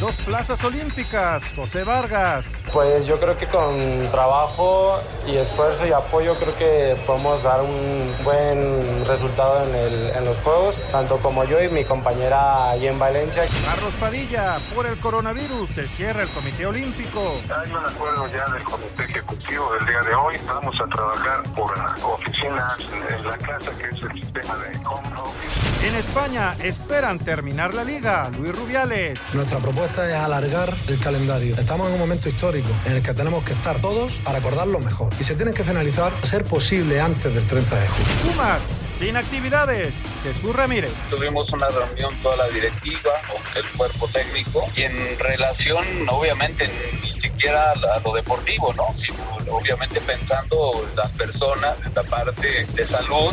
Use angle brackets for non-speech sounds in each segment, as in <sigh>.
dos plazas olímpicas. José Vargas. Pues yo creo que con trabajo y esfuerzo y apoyo creo que podemos dar un buen resultado en, el, en los Juegos, tanto como yo y mi compañera allí en Valencia. Carlos Padilla, por el coronavirus se cierra el Comité Olímpico. Hay un acuerdo ya del Comité Ejecutivo del día de hoy. Vamos a trabajar por oficinas en la casa, que es el sistema de home office. En España esperan terminar la liga. Luis Rubiales. Nuestra propuesta es alargar el calendario. Estamos en un momento histórico en el que tenemos que estar todos para acordar lo mejor. Y se tienen que finalizar, ser posible, antes del 30 de julio. Pumas, sin actividades. Jesús Ramírez. Tuvimos una reunión toda la directiva con el cuerpo técnico y en relación, obviamente, ni siquiera a lo deportivo, ¿no? Sino obviamente pensando en las personas, en la parte de salud.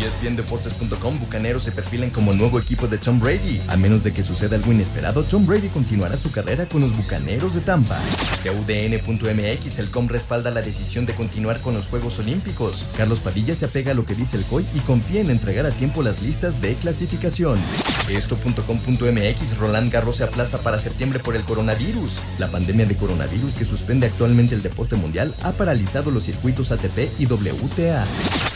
ESPNDeportes.com Bucaneros se perfilan como nuevo equipo de Tom Brady. A menos de que suceda algo inesperado, Tom Brady continuará su carrera con los Bucaneros de Tampa. De UDN.mx, el COM respalda la decisión de continuar con los Juegos Olímpicos. Carlos Padilla se apega a lo que dice el COI y confía en entregar a tiempo las listas de clasificación. Esto.com.mx, Roland Garros se aplaza para septiembre por el coronavirus. La pandemia de coronavirus que suspende actualmente el deporte mundial ha paralizado los circuitos ATP y WTA.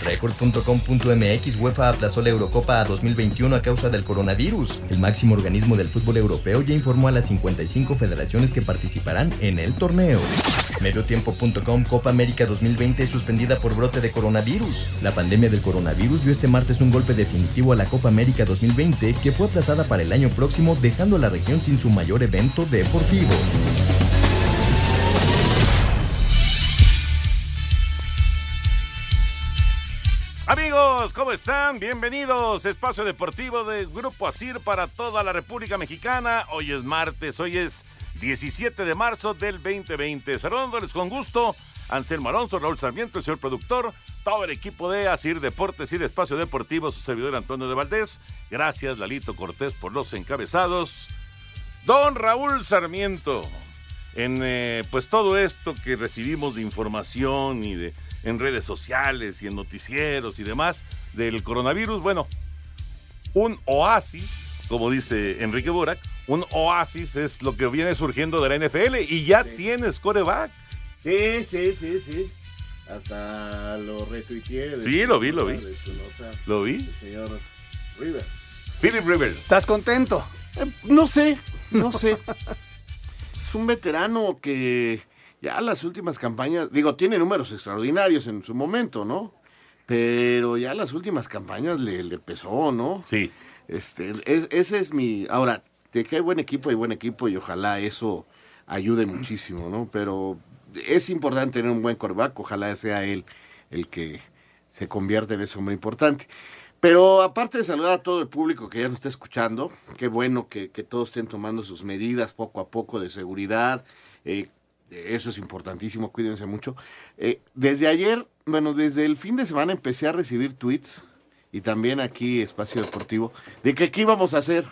Record.com.mx, UEFA aplazó la Eurocopa a 2021 a causa del coronavirus. El máximo organismo del fútbol europeo ya informó a las 55 federaciones que participarán en el torneo. Mediotiempo.com, Copa América 2020 suspendida por brote de coronavirus. La pandemia del coronavirus dio este martes un golpe definitivo a la Copa América 2020 que fue aplazada para el año próximo dejando a la región sin su mayor evento deportivo. Amigos, ¿cómo están? Bienvenidos. Espacio Deportivo de Grupo Asir para toda la República Mexicana. Hoy es martes, hoy es 17 de marzo del 2020. Saludándoles con gusto, Anselmo Alonso, Raúl Sarmiento, el señor productor, todo el equipo de Asir Deportes y de Espacio Deportivo, su servidor Antonio de Valdés. Gracias, Lalito Cortés, por los encabezados. Don Raúl Sarmiento, en eh, pues todo esto que recibimos de información y de en redes sociales y en noticieros y demás del coronavirus, bueno, un oasis, como dice Enrique Burak, un oasis es lo que viene surgiendo de la NFL y ya tienes coreback. Sí, sí, sí, sí. Hasta lo retuiteé. Sí, lo vi, lo vi. Lo vi. El señor Rivers. Philip Rivers. ¿Estás contento? Eh, no sé, no sé. <laughs> es un veterano que ya las últimas campañas, digo, tiene números extraordinarios en su momento, ¿no? Pero ya las últimas campañas le, le pesó, ¿no? Sí. Este, es- ese es mi. Ahora, de que hay buen equipo, hay buen equipo y ojalá eso ayude muchísimo, ¿no? Pero es importante tener un buen coreback, ojalá sea él el que se convierta en ese hombre importante. Pero aparte de saludar a todo el público que ya nos está escuchando, qué bueno que, que todos estén tomando sus medidas poco a poco de seguridad. eh, eso es importantísimo, cuídense mucho. Eh, desde ayer, bueno, desde el fin de semana empecé a recibir tweets y también aquí Espacio Deportivo de que qué íbamos a hacer.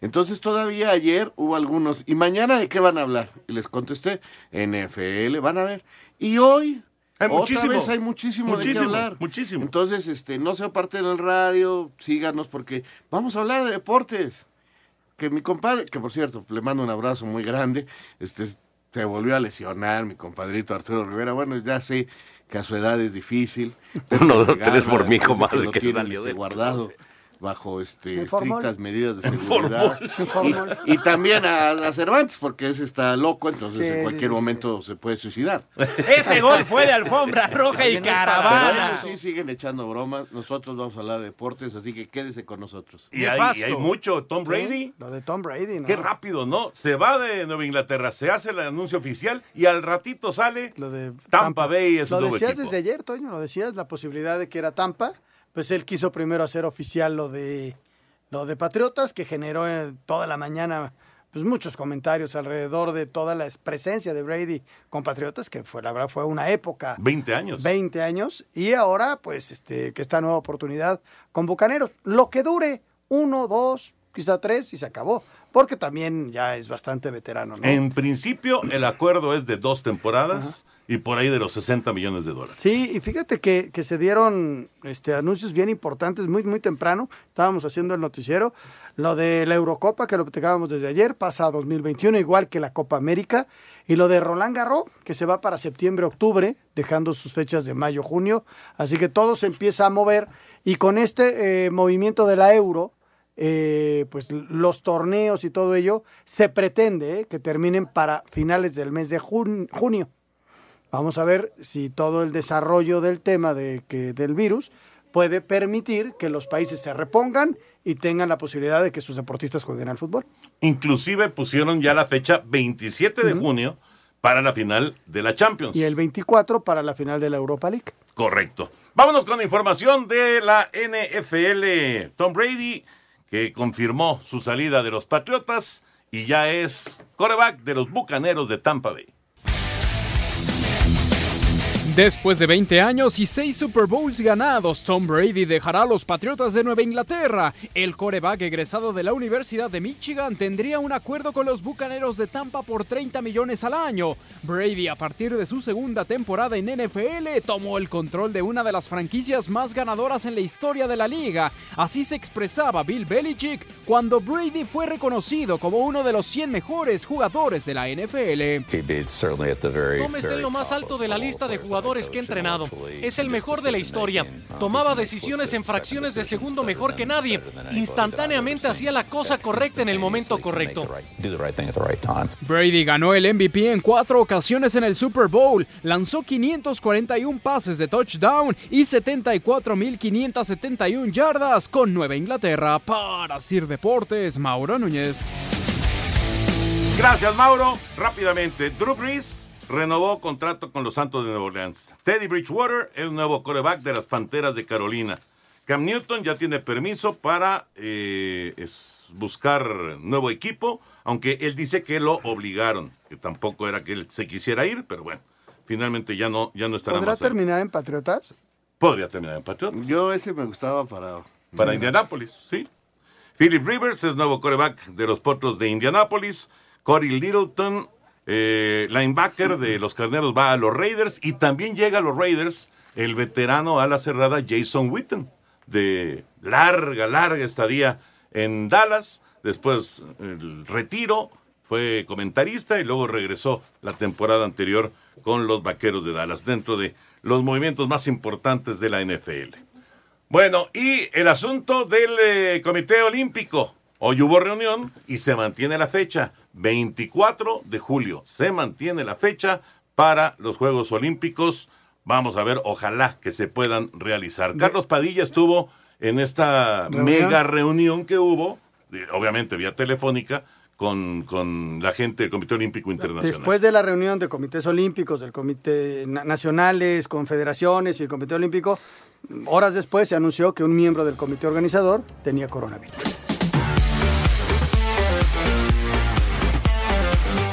Entonces todavía ayer hubo algunos, ¿y mañana de qué van a hablar? Y les contesté, NFL, van a ver. Y hoy, Hay otra muchísimo. vez hay muchísimo, de qué Muchísimo, hablar. muchísimo. Entonces, este, no se aparten del radio, síganos porque vamos a hablar de deportes. Que mi compadre, que por cierto, le mando un abrazo muy grande, este, se volvió a lesionar, mi compadrito Arturo Rivera. Bueno, ya sé que a su edad es difícil. <laughs> Uno, que dos, tres por mi comadre que tienen, salió este, del guardado. Bajo este estrictas medidas de seguridad. Y, y también a, a Cervantes, porque ese está loco, entonces Sí, en cualquier sí, sí. momento se puede suicidar. Ese gol fue de alfombra <laughs> roja y caravana. ellos sí siguen echando bromas. Nosotros vamos a hablar de deportes, así que quédese con nosotros. Y hay, y hay mucho. Tom Brady. Lo de Tom Brady, ¿no? Qué rápido, ¿no? Se va de Nueva Inglaterra, se hace el anuncio oficial y al ratito sale Lo de Tampa, Bay es Lo decías equipo. desde ayer, Toño, lo decías, la posibilidad de que era Tampa. Pues él quiso primero hacer oficial lo de lo de Patriotas, que generó eh, toda la mañana pues muchos comentarios alrededor de toda la presencia de Brady con Patriotas, que fue la verdad fue una época. 20 años. 20 años. Y ahora pues este que esta nueva oportunidad con Bucaneros, lo que dure uno, dos, quizá tres y se acabó, porque también ya es bastante veterano, ¿no? En principio, el acuerdo es de dos temporadas y por ahí de los 60 millones de dólares. Sí, y fíjate que, que se dieron este, anuncios bien importantes muy, muy temprano. Estábamos haciendo el noticiero. Lo de la Eurocopa, que lo platicábamos desde ayer, pasa a 2021, igual que la Copa América. Y lo de Roland Garros, que se va para septiembre-octubre, dejando sus fechas de mayo-junio. Así que todo se empieza a mover. Y con este eh, movimiento de la Euro, eh, pues los torneos y todo ello, se pretende eh, que terminen para finales del mes de jun- junio. Vamos a ver si todo el desarrollo del tema de que, del virus puede permitir que los países se repongan y tengan la posibilidad de que sus deportistas jueguen al fútbol. Inclusive pusieron ya la fecha 27 de junio para la final de la Champions. Y el 24 para la final de la Europa League. Correcto. Vámonos con la información de la NFL. Tom Brady, que confirmó su salida de los Patriotas y ya es coreback de los Bucaneros de Tampa Bay. Después de 20 años y 6 Super Bowls ganados, Tom Brady dejará a los Patriotas de Nueva Inglaterra. El coreback egresado de la Universidad de Michigan tendría un acuerdo con los Bucaneros de Tampa por 30 millones al año. Brady, a partir de su segunda temporada en NFL, tomó el control de una de las franquicias más ganadoras en la historia de la liga. Así se expresaba Bill Belichick cuando Brady fue reconocido como uno de los 100 mejores jugadores de la NFL. Tom está en lo más alto de la lista de jugadores que he entrenado. Es el mejor de la historia. Tomaba decisiones en fracciones de segundo mejor que nadie. Instantáneamente hacía la cosa correcta en el momento correcto. Brady ganó el MVP en cuatro ocasiones en el Super Bowl, lanzó 541 pases de touchdown y 74.571 yardas con Nueva Inglaterra. Para Sir Deportes, Mauro Núñez. Gracias, Mauro. Rápidamente, Drew Brees renovó contrato con los Santos de Nueva Orleans. Teddy Bridgewater es el nuevo coreback de las Panteras de Carolina. Cam Newton ya tiene permiso para eh, es- buscar nuevo equipo, aunque él dice que lo obligaron, que tampoco era que él se quisiera ir, pero bueno, finalmente ya no, ya no estará ¿Podrá más. ahí. terminar en Patriotas? Podría terminar en Patriotas. Yo ese me gustaba para... Para Indianápolis, sí. Philip Rivers es nuevo coreback de los Potros de Indianápolis. Corey Littleton, eh, linebacker de los Carneros, va a los Raiders. Y también llega a los Raiders el veterano a la cerrada Jason Witten, de larga, larga estadía en Dallas. Después el retiro, fue comentarista y luego regresó la temporada anterior con los Vaqueros de Dallas, dentro de los movimientos más importantes de la NFL. Bueno, y el asunto del eh, Comité Olímpico. Hoy hubo reunión y se mantiene la fecha, 24 de julio. Se mantiene la fecha para los Juegos Olímpicos. Vamos a ver, ojalá que se puedan realizar. Carlos Padilla estuvo en esta ¿Reunión? mega reunión que hubo, eh, obviamente vía telefónica, con, con la gente del Comité Olímpico Internacional. Después de la reunión de comités olímpicos, del comité na- nacionales, confederaciones y el comité olímpico, horas después se anunció que un miembro del comité organizador tenía coronavirus.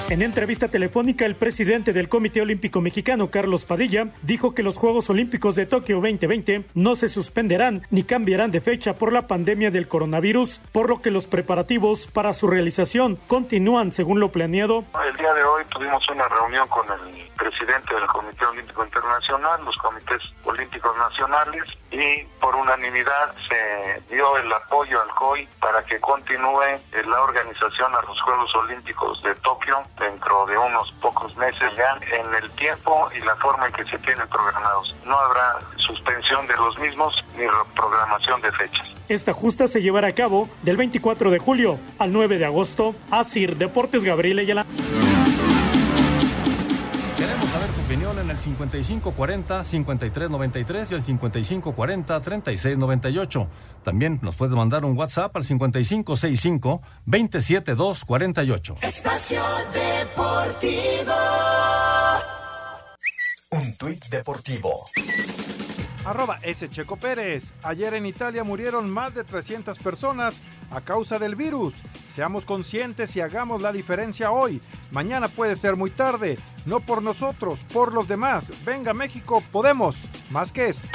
En entrevista telefónica, el presidente del Comité Olímpico Mexicano, Carlos Padilla, dijo que los Juegos Olímpicos de Tokio 2020 no se suspenderán ni cambiarán de fecha por la pandemia del coronavirus, por lo que los preparativos para su realización continúan según lo planeado. El día de hoy tuvimos una reunión con el presidente del Comité Olímpico Internacional, los comités olímpicos nacionales y por unanimidad se dio el apoyo al COI para que continúe la organización a los Juegos Olímpicos de Tokio dentro de unos pocos meses ya en el tiempo y la forma en que se tienen programados. No habrá suspensión de los mismos ni programación de fechas. Esta justa se llevará a cabo del 24 de julio al 9 de agosto. Asir Deportes Gabriel Ayala. El 5540-5393 y el 5540-3698. También nos puedes mandar un WhatsApp al 5565-27248. Espacio Deportivo. Un tuit deportivo. Arroba S. Checo Pérez. Ayer en Italia murieron más de 300 personas a causa del virus. Seamos conscientes y hagamos la diferencia hoy. Mañana puede ser muy tarde. No por nosotros, por los demás. Venga México, podemos. Más que esto.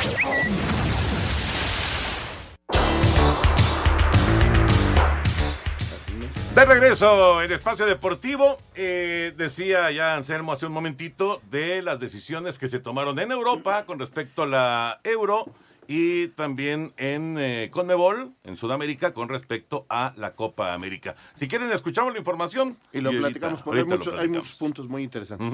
De regreso en Espacio Deportivo, eh, decía ya Anselmo hace un momentito de las decisiones que se tomaron en Europa con respecto a la euro y también en eh, Conmebol, en Sudamérica, con respecto a la Copa América. Si quieren, escuchamos la información. Y lo platicamos, porque hay, mucho- hay muchos puntos muy interesantes.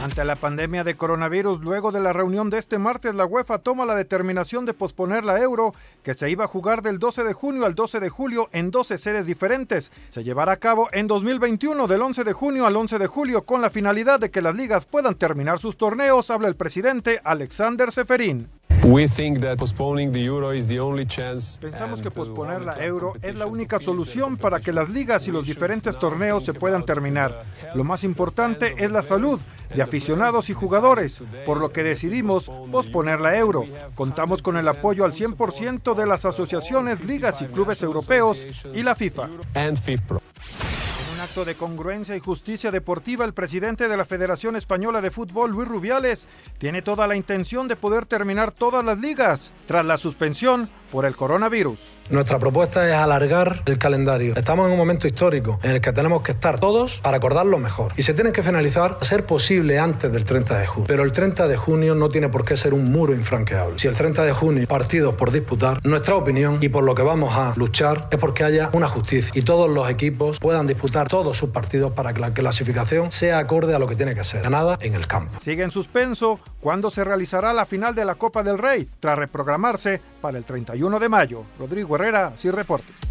Ante la pandemia de coronavirus, luego de la reunión de este martes, la UEFA toma la determinación de posponer la Euro, que se iba a jugar del 12 de junio al 12 de julio en 12 sedes diferentes. Se llevará a cabo en 2021 del 11 de junio al 11 de julio con la finalidad de que las ligas puedan terminar sus torneos, habla el presidente Alexander Seferín. Pensamos que posponer la euro es la única solución para que las ligas y los diferentes torneos se puedan terminar. Lo más importante es la salud de aficionados y jugadores, por lo que decidimos posponer la euro. Contamos con el apoyo al 100% de las asociaciones, ligas y clubes europeos y la FIFA. De congruencia y justicia deportiva, el presidente de la Federación Española de Fútbol, Luis Rubiales, tiene toda la intención de poder terminar todas las ligas tras la suspensión por el coronavirus. Nuestra propuesta es alargar el calendario. Estamos en un momento histórico en el que tenemos que estar todos para acordarlo mejor. Y se tienen que finalizar, a ser posible, antes del 30 de junio. Pero el 30 de junio no tiene por qué ser un muro infranqueable. Si el 30 de junio partidos por disputar, nuestra opinión y por lo que vamos a luchar es porque haya una justicia y todos los equipos puedan disputar todos sus partidos para que la clasificación sea acorde a lo que tiene que ser. Ganada en el campo. Sigue en suspenso cuándo se realizará la final de la Copa del Rey, tras reprogramarse para el 31 de mayo. Rodrigo Herrera, Sir Reportes.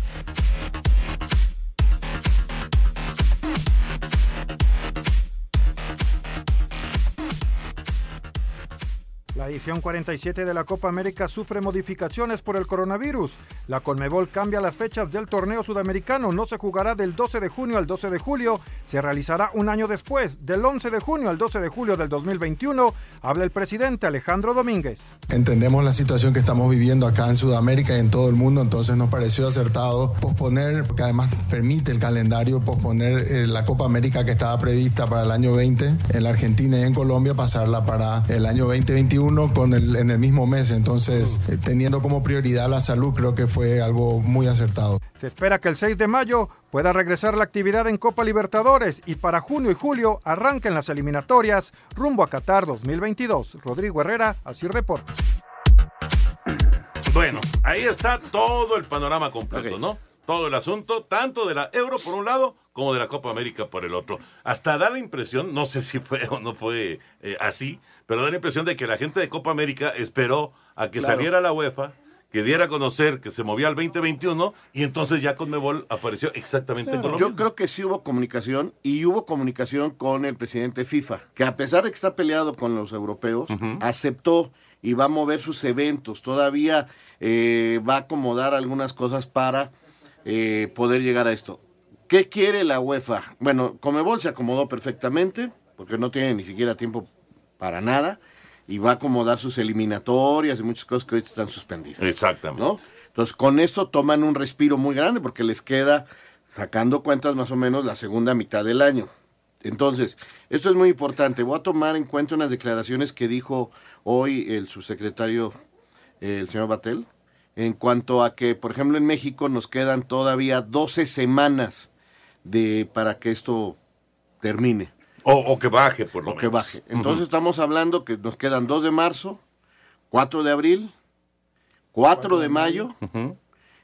La edición 47 de la Copa América sufre modificaciones por el coronavirus. La Conmebol cambia las fechas del torneo sudamericano. No se jugará del 12 de junio al 12 de julio. Se realizará un año después, del 11 de junio al 12 de julio del 2021. Habla el presidente Alejandro Domínguez. Entendemos la situación que estamos viviendo acá en Sudamérica y en todo el mundo, entonces nos pareció acertado posponer, porque además permite el calendario posponer eh, la Copa América que estaba prevista para el año 20 en la Argentina y en Colombia, pasarla para el año 2021 con el, en el mismo mes. Entonces, eh, teniendo como prioridad la salud, creo que fue algo muy acertado. Se espera que el 6 de mayo pueda regresar la actividad en Copa Libertadores y para junio y julio arranquen las eliminatorias rumbo a Qatar 2022. Rodrigo Herrera, Asir Deportes. Bueno, ahí está todo el panorama completo, ¿no? Todo el asunto, tanto de la Euro por un lado como de la Copa América por el otro. Hasta da la impresión, no sé si fue o no fue eh, así, pero da la impresión de que la gente de Copa América esperó a que Claro. saliera la UEFA, que diera a conocer que se movía al 2021 y entonces ya Conmebol apareció exactamente con lo Yo mismo. creo que sí hubo comunicación y hubo comunicación con el presidente FIFA, que a pesar de que está peleado con los europeos, aceptó y va a mover sus eventos. Todavía eh, va a acomodar algunas cosas para eh, poder llegar a esto. ¿Qué quiere la UEFA? Bueno, Comebol se acomodó perfectamente, porque no tiene ni siquiera tiempo para nada, y va a acomodar sus eliminatorias y muchas cosas que hoy están suspendidas. Exactamente. ¿no? Entonces, con esto toman un respiro muy grande porque les queda, sacando cuentas más o menos, la segunda mitad del año. Entonces, esto es muy importante. Voy a tomar en cuenta unas declaraciones que dijo hoy el subsecretario, el señor Batel, en cuanto a que, por ejemplo, en México nos quedan todavía 12 semanas de, para que esto termine. O, que baje, por lo o que baje. Entonces estamos hablando que nos quedan 2 de marzo, 4 de abril, 4 de mayo,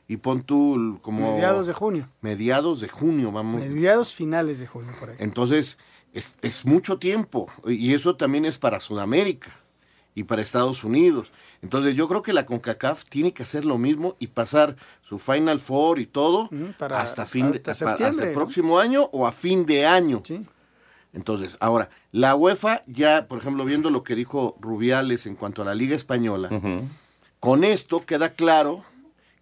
y pon tú como... Mediados de junio. Mediados de junio, vamos. Mediados finales de junio, por ahí. Entonces, es, es mucho tiempo, y eso también es para Sudamérica y para Estados Unidos. Entonces yo creo que la CONCACAF tiene que hacer lo mismo y pasar su Final Four y todo hasta fin de, hasta, el próximo año o a fin de año. Entonces, ahora, la UEFA ya, por ejemplo, viendo lo que dijo Rubiales en cuanto a la Liga Española, con esto queda claro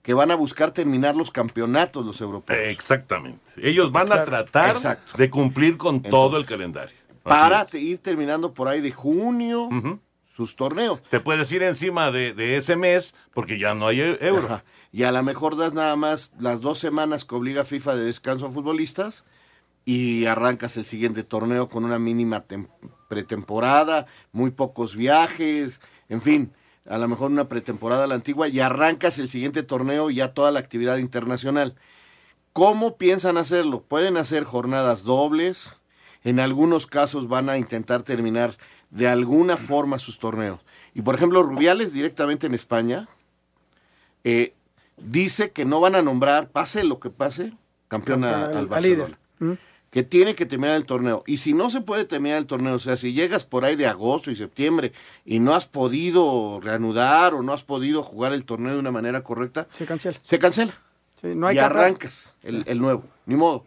que van a buscar terminar los campeonatos los europeos. Exactamente. Ellos van a tratar de cumplir con todo el calendario. para ir terminando por ahí de junio sus torneos. Te puedes ir encima de, ese mes porque ya no hay e-, euro. Y a lo mejor das nada más las dos semanas que obliga FIFA de descanso a futbolistas y arrancas el siguiente torneo con una mínima pretemporada, muy pocos viajes, en fin, a lo mejor una pretemporada a la antigua y arrancas el siguiente torneo y ya toda la actividad internacional. ¿Cómo piensan hacerlo? Pueden hacer jornadas dobles, en algunos casos van a intentar terminar de alguna forma sus torneos. Y por ejemplo, Rubiales directamente en España eh, dice que no van a nombrar, pase lo que pase, campeón al Barcelona. ¿Mm? Que tiene que terminar el torneo. Y si no se puede terminar el torneo, o sea, si llegas por ahí de agosto y septiembre y no has podido reanudar o no has podido jugar el torneo de una manera correcta, se cancela. Se cancela. no hay y arrancas el, nuevo, ni modo.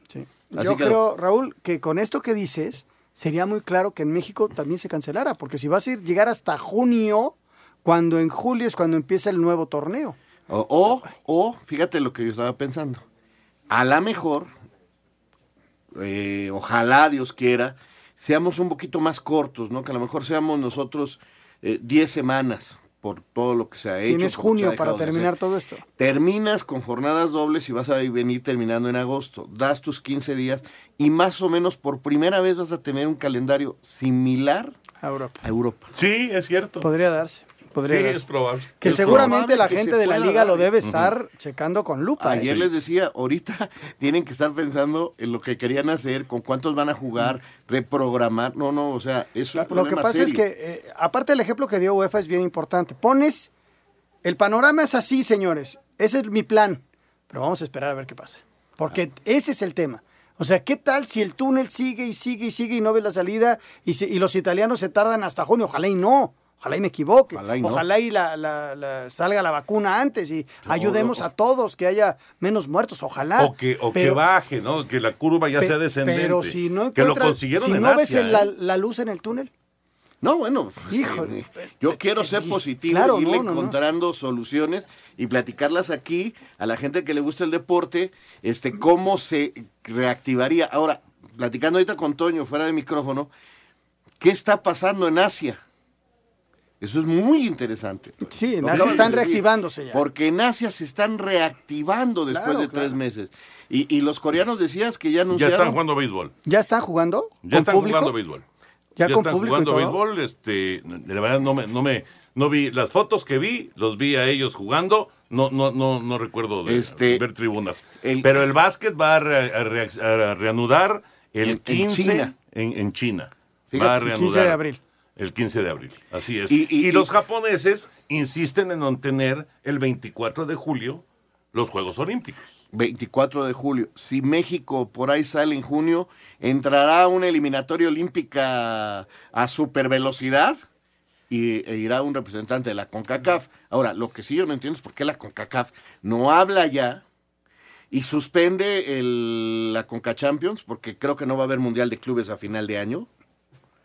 Yo creo, Raúl, que con esto que dices, sería muy claro que en México también se cancelara, porque si vas a ir, llegar hasta junio, cuando en julio es cuando empieza el nuevo torneo. O, o, fíjate lo que yo estaba pensando, a la mejor, eh, ojalá Dios quiera, seamos un poquito más cortos, ¿no? Que a lo mejor seamos nosotros 10 eh, semanas, por todo lo que se ha hecho. Tienes junio para terminar todo esto. Terminas con jornadas dobles y vas a venir terminando en agosto. Das tus 15 días y más o menos por primera vez vas a tener un calendario similar a Europa. A Europa. Sí, es cierto. Podría darse. Podría sí, es probable. Que seguramente la gente de la liga lo debe estar checando con lupa. Ayer les decía, ahorita <laughs> tienen que estar pensando en lo que querían hacer, con cuántos van a jugar, reprogramar. No, no, o sea, eso es Lo que pasa es que, eh, aparte del ejemplo que dio UEFA es bien importante. Pones, el panorama es así, señores. Ese es mi plan. Pero vamos a esperar a ver qué pasa. Porque ese es el tema. O sea, ¿qué tal si el túnel sigue y sigue y sigue y no ve la salida y, y los italianos se tardan hasta junio? Ojalá y no. Ojalá y me equivoque. Ojalá y, la, salga la vacuna antes y ayudemos a todos, que haya menos muertos. Ojalá. O que, o que baje, ¿no? Que la curva ya sea descendente. Pero si no que lo consiguieron si en no ves ¿eh? la, luz en el túnel. No, bueno, pues, eh, yo quiero ser positivo, irle encontrando soluciones y platicarlas aquí a la gente que le gusta el deporte, este, cómo se reactivaría. Ahora, platicando ahorita con Toño fuera de micrófono, ¿qué está pasando en Asia? Eso es muy interesante. Sí, en Asia están reactivándose ya. Porque en Asia se están reactivando después de tres meses. Y, los coreanos decías que ya anunciaron... Ya están jugando béisbol. ¿Ya están jugando? Ya están jugando béisbol. Ya, con están jugando béisbol. Este, de verdad no me, no me, no vi las fotos que vi, los vi a ellos jugando. No, no, no, no recuerdo de este, ver tribunas. Pero el básquet va a, reanudar el 15 en China. va a reanudar. 15 de abril. El 15 de abril, así es. Y, los japoneses insisten en no tener el 24 de julio los Juegos Olímpicos. 24 de julio. Si México por ahí sale en junio, entrará una eliminatoria olímpica a supervelocidad y e irá un representante de la CONCACAF. Ahora, lo que sí yo no entiendo es por qué la CONCACAF no habla ya y suspende el, la CONCA Champions, porque creo que no va a haber Mundial de Clubes a final de año.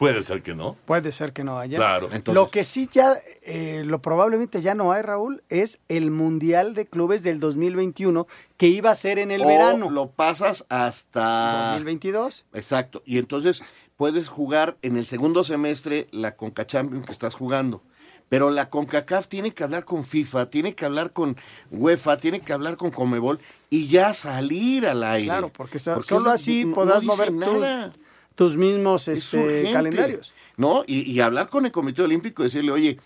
Puede ser que no. Puede ser que no haya. Claro. Lo que sí ya, eh, lo probablemente ya no hay, Raúl, es el Mundial de Clubes del 2021 que iba a ser en el verano. Lo pasas hasta... 2022. Exacto. Y entonces puedes jugar en el segundo semestre la Conca Champions que estás jugando. Pero la CONCACAF tiene que hablar con FIFA, tiene que hablar con UEFA, tiene que hablar con Comebol y ya salir al aire. Claro, porque, solo así podrás mover nada tus mismos este, calendarios. ¿No? Y, hablar con el Comité Olímpico y decirle, oye,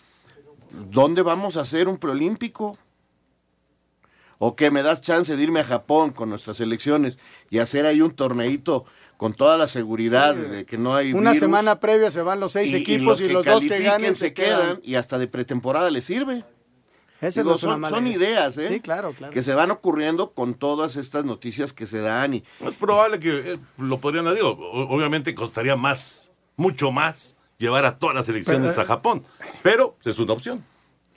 ¿dónde vamos a hacer un preolímpico? o que me das chance de irme a Japón con nuestras elecciones y hacer ahí un torneito con toda la seguridad Sí. de que no hay Una virus, semana previa se van los seis y- y equipos y que los, dos que ganen se quedan y hasta de pretemporada les sirve. Digo, no son, ideas, ¿eh? Sí, claro, claro. Que se van ocurriendo con todas estas noticias que se dan y Es probable que eh, lo podrían, digo, obviamente costaría más, mucho más, llevar a todas las elecciones Pero, a Japón. Pero es una opción.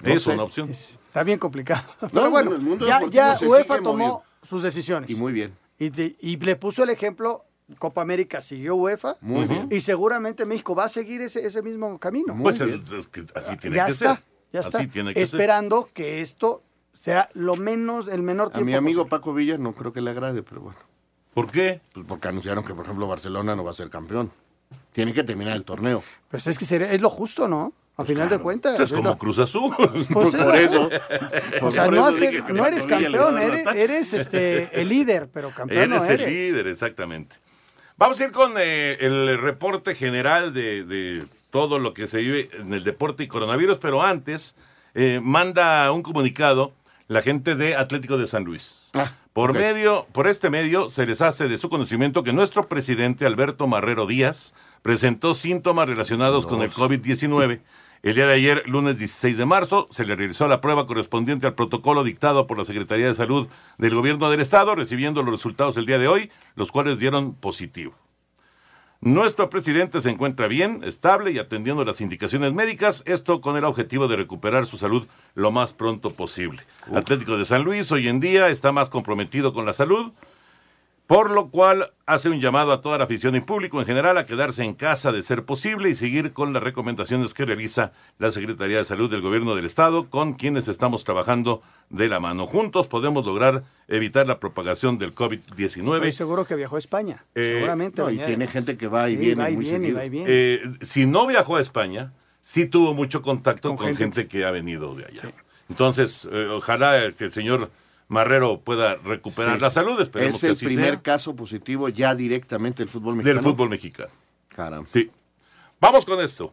No es sé. una opción. Está bien complicado. No, <laughs> Pero bueno, el mundo ya, ya se UEFA tomó moviendo. sus decisiones. Y muy bien. Y, te- y le puso el ejemplo, Copa América siguió UEFA. Muy bien. Y seguramente México va a seguir ese, ese mismo camino. Pues es- es que así tiene ya que está, ser. Ya Así está. tiene que ser. Esperando que esto sea lo menos, el menor A tiempo mi amigo posible. Paco Villa no creo que le agrade, pero bueno. ¿Por qué? Pues porque anunciaron que, por ejemplo, Barcelona no va a ser campeón. Tiene que terminar el torneo. Pues es que sería- es lo justo, ¿no? A final de cuentas. Es es como lo- Cruz Azul. Pues <laughs> es por eso. O sea, no, que- eres campeón, a eres, este, el líder, pero campeón Eres no el eres. líder, exactamente. Vamos a ir con eh, el reporte general de, de todo lo que se vive en el deporte y coronavirus, pero antes eh, manda un comunicado la gente de Atlético de San Luis. por ok. medio, por este medio se les hace de su conocimiento que nuestro presidente Alberto Marrero Díaz presentó síntomas relacionados con el COVID-19. El día de ayer, lunes 16 de marzo, se le realizó la prueba correspondiente al protocolo dictado por la Secretaría de Salud del Gobierno del Estado, recibiendo los resultados el día de hoy, los cuales dieron positivo. Nuestro presidente se encuentra bien, estable y atendiendo las indicaciones médicas, esto con el objetivo de recuperar su salud lo más pronto posible. Atlético de San Luis hoy en día está más comprometido con la salud, por lo cual hace un llamado a toda la afición y público en general a quedarse en casa de ser posible y seguir con las recomendaciones que realiza la Secretaría de Salud del Gobierno del Estado, con quienes estamos trabajando de la mano. Juntos podemos lograr evitar la propagación del COVID-19. Estoy seguro que viajó a España. Eh, seguramente. no, y tiene gente que va y Sí, viene va y muy viene, va y viene. Eh, si no viajó a España, sí tuvo mucho contacto con, Con gente, gente que... ha venido de allá. Entonces, eh, ojalá que el señor Marrero pueda recuperar Sí. la salud. Esperemos Es que el así primer sea. caso positivo ya directamente del fútbol mexicano. Del fútbol mexicano. Caramba. Sí. Vamos con esto.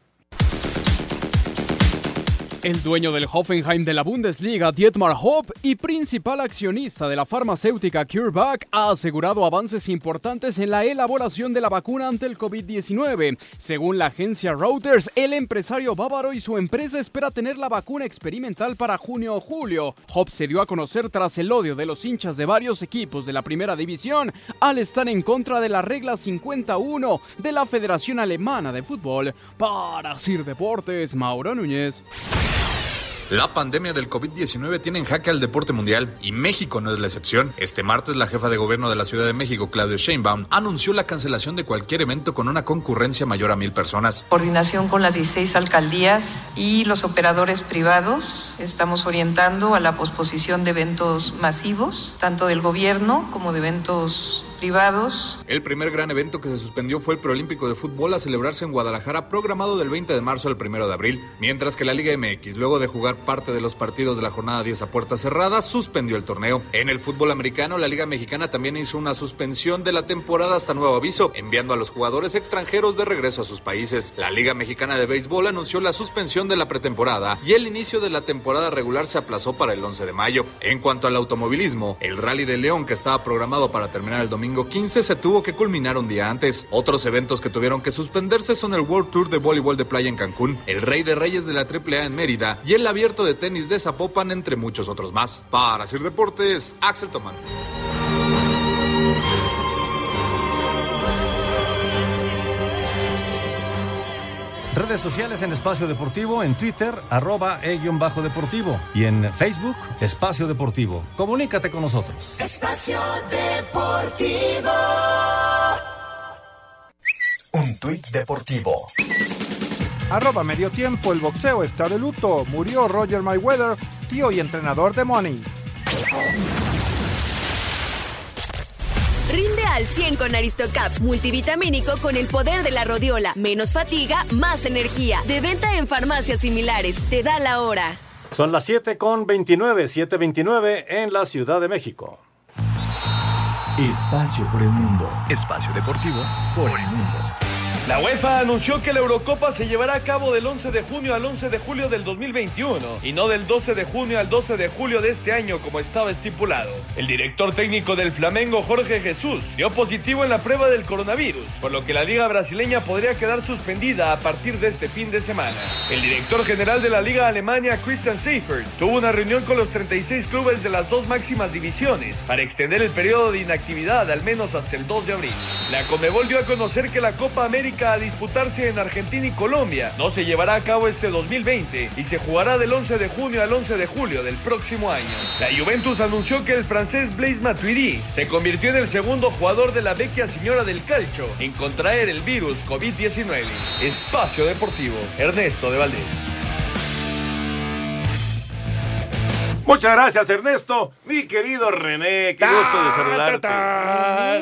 El dueño del Hoffenheim de la Bundesliga, Dietmar Hopp, y principal accionista de la farmacéutica CureVac, ha asegurado avances importantes en la elaboración de la vacuna ante el COVID-19. Según la agencia Reuters, el empresario bávaro y su empresa espera tener la vacuna experimental para junio o julio. Hopp se dio a conocer tras el odio de los hinchas de varios equipos de la primera división al estar en contra de la regla 51 de la Federación Alemana de Fútbol. Para Sir Deportes, Mauro Núñez. La pandemia del COVID-19 tiene en jaque al deporte mundial y México no es la excepción. Este martes, la jefa de gobierno de la Ciudad de México, Claudio Sheinbaum, anunció la cancelación de cualquier evento con una concurrencia mayor a mil personas. coordinación con las 16 alcaldías y los operadores privados, estamos orientando a la posposición de eventos masivos, tanto del gobierno como de eventos El primer gran evento que se suspendió fue el Preolímpico de Fútbol a celebrarse en Guadalajara, programado del 20 de marzo al 1 de abril, mientras que la Liga MX, luego de jugar parte de los partidos de la jornada 10 a puertas cerradas, suspendió el torneo. En el fútbol americano, la Liga Mexicana también hizo una suspensión de la temporada hasta nuevo aviso, enviando a los jugadores extranjeros de regreso a sus países. La Liga Mexicana de Béisbol anunció la suspensión de la pretemporada y el inicio de la temporada regular se aplazó para el 11 de mayo. En cuanto al automovilismo, el Rally de León, que estaba programado para terminar el domingo 15, se tuvo que culminar un día antes. Otros eventos que tuvieron que suspenderse son el World Tour de voleibol de playa en Cancún, el Rey de Reyes de la AAA en Mérida y el Abierto de tenis de Zapopan, entre muchos otros más. Para Sir Deportes, Axel Tomán. Redes sociales en Espacio Deportivo, en Twitter, arroba e-bajo deportivo y en Facebook, Espacio Deportivo. Comunícate con nosotros. Espacio Deportivo. Un tuit deportivo. Arroba medio tiempo, el boxeo está de luto. Murió Roger Mayweather, tío y entrenador de Money. Al 100 con Aristocaps multivitamínico con el poder de la rodiola. Menos fatiga, más energía. De venta en farmacias similares. Te da la hora. Son las 7 con 29, 7.29 en la Ciudad de México. Espacio por el mundo. Espacio deportivo por el mundo. La UEFA anunció que la Eurocopa se llevará a cabo del 11 de junio al 11 de julio del 2021 y no del 12 de junio al 12 de julio de este año como estaba estipulado. El director técnico del Flamengo, Jorge Jesús, dio positivo en la prueba del coronavirus, por lo que la liga brasileña podría quedar suspendida a partir de este fin de semana. El director general de la liga alemania, Christian Seifert, tuvo una reunión con los 36 clubes de las dos máximas divisiones para extender el periodo de inactividad al menos hasta el 2 de abril. La Comebol dio a conocer que la Copa América a disputarse en Argentina y Colombia no se llevará a cabo este 2020 y se jugará del 11 de junio al 11 de julio del próximo año. La Juventus anunció que el francés Blaise Matuidi se convirtió en el segundo jugador de la vecchia señora del calcio en contraer el virus COVID-19. Espacio Deportivo, Ernesto de Valdés. Muchas gracias, Ernesto. Mi querido René, qué gusto de saludarte.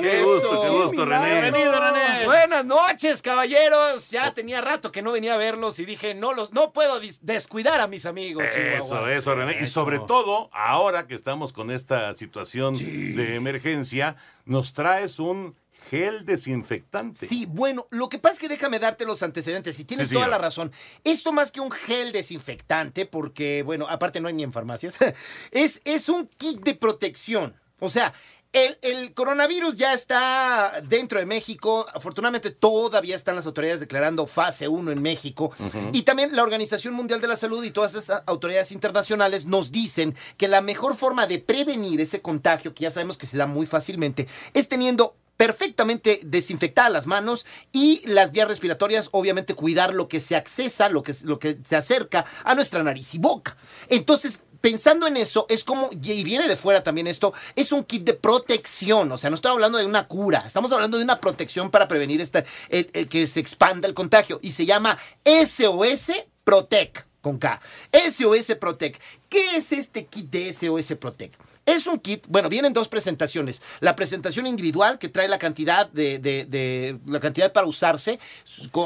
Qué gusto, qué gusto, René. Bienvenido, René. Buenas noches, caballeros. Ya tenía rato que no venía a verlos y dije, no los no puedo descuidar a mis amigos. Eso, eso, René. Y sobre todo, ahora que estamos con esta situación de emergencia, nos traes un gel desinfectante. Sí, bueno, lo que pasa es que déjame darte los antecedentes y tienes toda la razón. Esto más que un gel desinfectante, porque, bueno, aparte no hay ni en farmacias, <laughs> es, es un kit de protección. O sea, el, coronavirus ya está dentro de México. Afortunadamente todavía están las autoridades declarando fase 1 en México. Y también la Organización Mundial de la Salud y todas estas autoridades internacionales nos dicen que la mejor forma de prevenir ese contagio, que ya sabemos que se da muy fácilmente, es teniendo perfectamente desinfectadas las manos y las vías respiratorias, obviamente cuidar lo que se accesa, lo que, lo que se acerca a nuestra nariz y boca. Entonces, pensando en eso, es como, y viene de fuera también esto, es un kit de protección, o sea, no estoy hablando de una cura, estamos hablando de una protección para prevenir esta, que se expanda el contagio y se llama SOS Protect con K. SOS Protect. ¿Qué es este kit de SOS Protect? Es un kit, bueno, vienen dos presentaciones. La presentación individual que trae la cantidad de, la cantidad para usarse